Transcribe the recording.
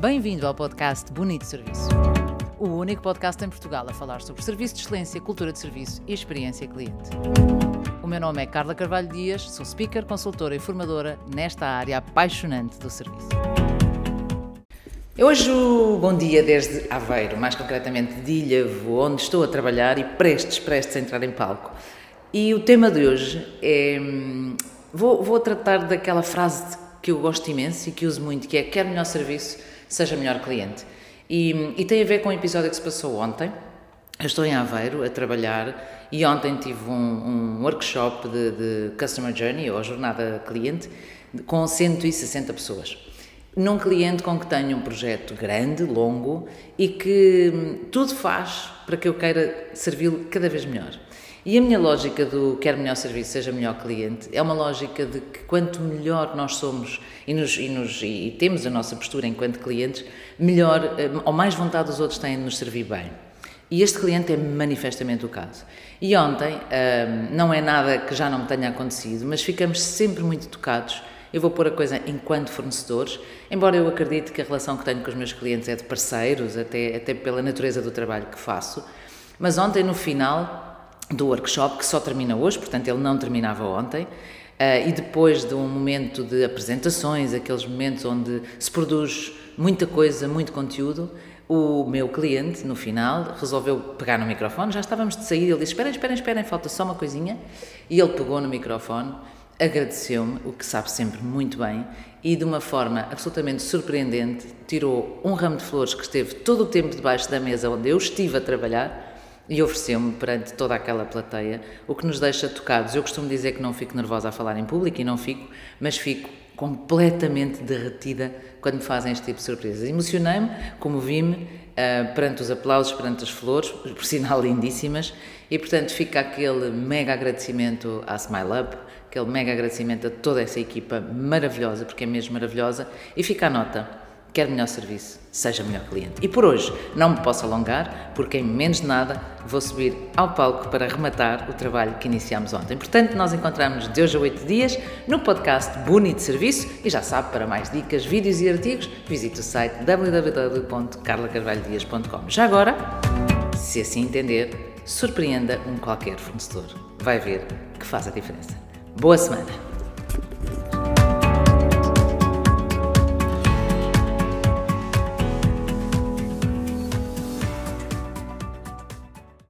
Bem-vindo ao podcast Bonito Serviço. O único podcast em Portugal a falar sobre serviço de excelência, cultura de serviço e experiência cliente. O meu nome é Carla Carvalho Dias, sou speaker, consultora e formadora nesta área apaixonante do serviço. Hoje o bom dia desde Aveiro, mais concretamente de Ilhavo, onde estou a trabalhar e prestes, prestes a entrar em palco. E o tema de hoje é. hum, Vou, vou tratar daquela frase que eu gosto imenso e que uso muito, que é quer melhor serviço, seja melhor cliente. E, e tem a ver com um episódio que se passou ontem. Eu estou em Aveiro a trabalhar e ontem tive um, um workshop de, de Customer Journey, ou Jornada Cliente, com 160 pessoas num cliente com que tenho um projeto grande, longo e que hum, tudo faz para que eu queira servi-lo cada vez melhor. E a minha lógica do quer melhor serviço, seja melhor cliente, é uma lógica de que quanto melhor nós somos e, nos, e, nos, e temos a nossa postura enquanto clientes, melhor hum, ou mais vontade os outros têm de nos servir bem. E este cliente é manifestamente o caso. E ontem, hum, não é nada que já não me tenha acontecido, mas ficamos sempre muito tocados eu vou pôr a coisa enquanto fornecedores, embora eu acredite que a relação que tenho com os meus clientes é de parceiros, até, até pela natureza do trabalho que faço. Mas ontem, no final do workshop, que só termina hoje, portanto ele não terminava ontem, uh, e depois de um momento de apresentações, aqueles momentos onde se produz muita coisa, muito conteúdo, o meu cliente, no final, resolveu pegar no microfone, já estávamos de sair, ele disse, esperem, esperem, esperem, falta só uma coisinha, e ele pegou no microfone agradeceu-me, o que sabe sempre muito bem, e de uma forma absolutamente surpreendente, tirou um ramo de flores que esteve todo o tempo debaixo da mesa onde eu estive a trabalhar e ofereceu-me perante toda aquela plateia, o que nos deixa tocados. Eu costumo dizer que não fico nervosa a falar em público e não fico, mas fico completamente derretida quando me fazem este tipo de surpresas. Emocionei-me, comovi-me uh, perante os aplausos, perante as flores, por sinal lindíssimas, e portanto fica aquele mega agradecimento à Smile Up, aquele mega agradecimento a toda essa equipa maravilhosa, porque é mesmo maravilhosa, e fica a nota, quer melhor serviço, seja melhor cliente. E por hoje não me posso alongar, porque em menos de nada vou subir ao palco para rematar o trabalho que iniciámos ontem. Portanto, nós encontramos de hoje a oito dias no podcast Bonito Serviço e já sabe, para mais dicas, vídeos e artigos, visite o site www.carlacarvalhodias.com. Já agora, se assim entender, surpreenda um qualquer fornecedor. Vai ver que faz a diferença. Boa semana!